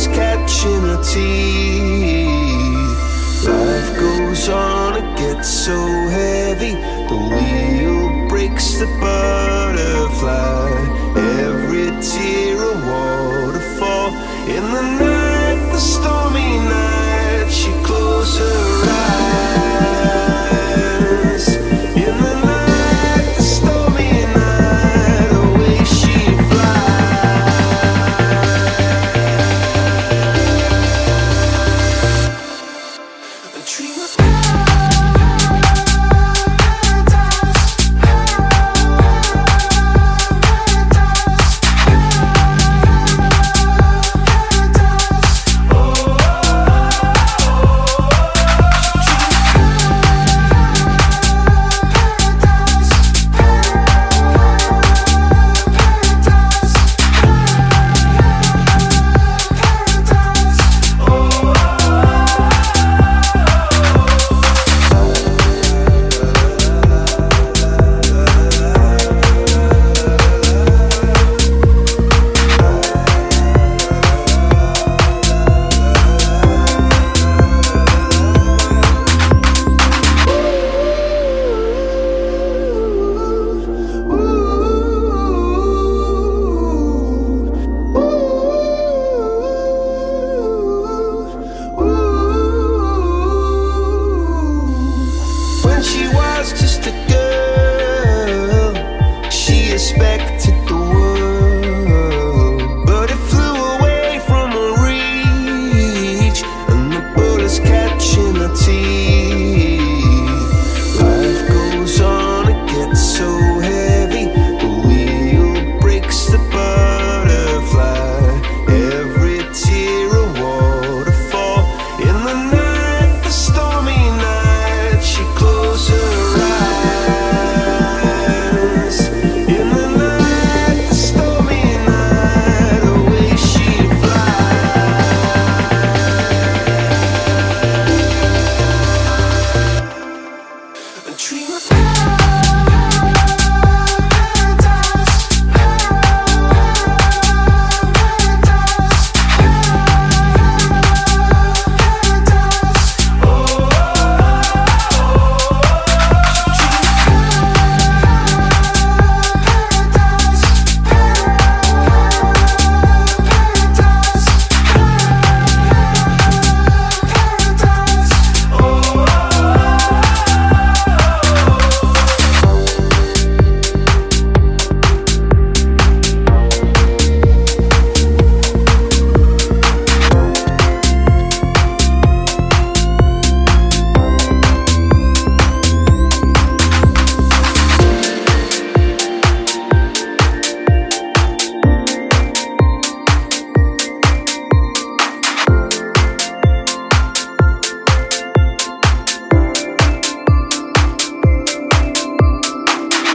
is catching her teeth. Life goes on, it gets so heavy. The wheel breaks the butterfly. Every tear a waterfall. In the night, the stormy night, she closes her eyes. love. she was just a girl. She expected. so